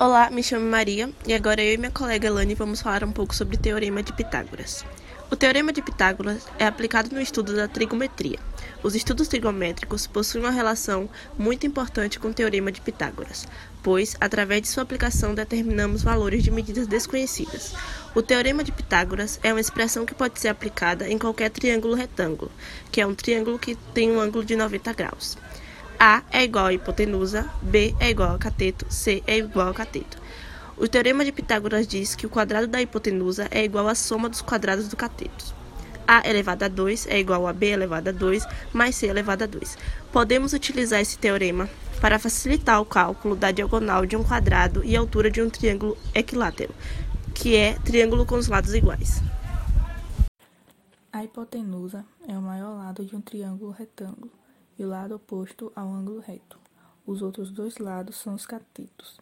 Olá, me chamo Maria e agora eu e minha colega Elane vamos falar um pouco sobre o Teorema de Pitágoras. O Teorema de Pitágoras é aplicado no estudo da trigonometria. Os estudos trigonométricos possuem uma relação muito importante com o Teorema de Pitágoras, pois, através de sua aplicação, determinamos valores de medidas desconhecidas. O Teorema de Pitágoras é uma expressão que pode ser aplicada em qualquer triângulo retângulo, que é um triângulo que tem um ângulo de 90 graus. A é igual a hipotenusa, B é igual a cateto, C é igual a cateto. O teorema de Pitágoras diz que o quadrado da hipotenusa é igual à soma dos quadrados do cateto. A elevado a 2 é igual a B elevado a 2 mais C elevado a 2. Podemos utilizar esse teorema para facilitar o cálculo da diagonal de um quadrado e altura de um triângulo equilátero, que é triângulo com os lados iguais. A hipotenusa é o maior lado de um triângulo retângulo e o lado oposto ao ângulo reto. Os outros dois lados são os catetos.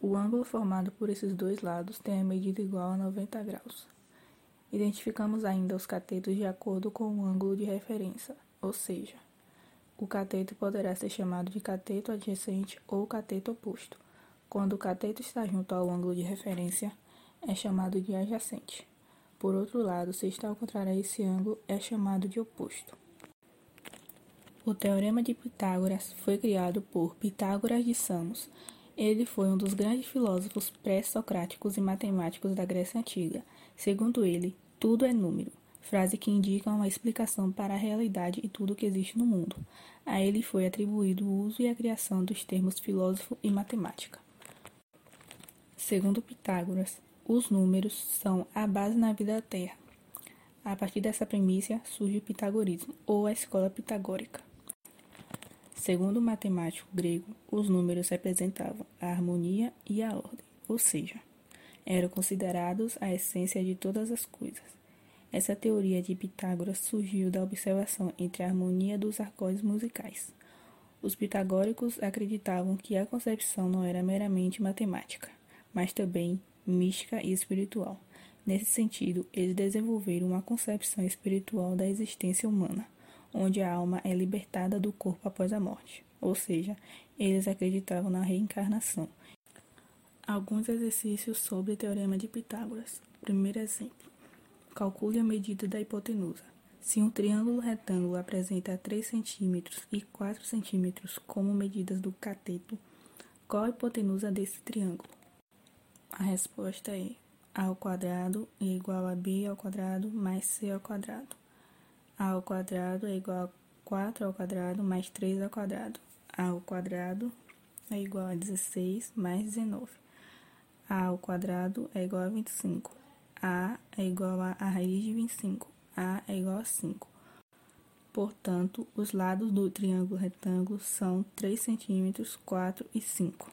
O ângulo formado por esses dois lados tem a medida igual a 90 graus. Identificamos ainda os catetos de acordo com o ângulo de referência, ou seja, o cateto poderá ser chamado de cateto adjacente ou cateto oposto. Quando o cateto está junto ao ângulo de referência, é chamado de adjacente. Por outro lado, se está ao contrário a esse ângulo, é chamado de oposto. O Teorema de Pitágoras foi criado por Pitágoras de Samos. Ele foi um dos grandes filósofos pré-socráticos e matemáticos da Grécia Antiga. Segundo ele, tudo é número, frase que indica uma explicação para a realidade e tudo que existe no mundo. A ele foi atribuído o uso e a criação dos termos filósofo e matemática. Segundo Pitágoras, os números são a base na vida da Terra. A partir dessa premissa surge o pitagorismo, ou a escola pitagórica. Segundo o matemático grego, os números representavam a harmonia e a ordem, ou seja, eram considerados a essência de todas as coisas. Essa teoria de Pitágoras surgiu da observação entre a harmonia dos acordes musicais. Os pitagóricos acreditavam que a concepção não era meramente matemática, mas também mística e espiritual. Nesse sentido, eles desenvolveram uma concepção espiritual da existência humana onde a alma é libertada do corpo após a morte, ou seja, eles acreditavam na reencarnação. Alguns exercícios sobre o Teorema de Pitágoras. Primeiro exemplo: calcule a medida da hipotenusa. Se um triângulo retângulo apresenta 3 cm e 4 cm como medidas do cateto, qual a hipotenusa desse triângulo? A resposta é a ao quadrado é igual a b ao quadrado mais c ao quadrado a ao quadrado é igual a 4 ao quadrado mais 3 ao quadrado. a ao quadrado é igual a 16 mais 19. a ao quadrado é igual a 25. a é igual a, a raiz de 25. a é igual a 5. Portanto, os lados do triângulo retângulo são 3 centímetros, 4 e 5.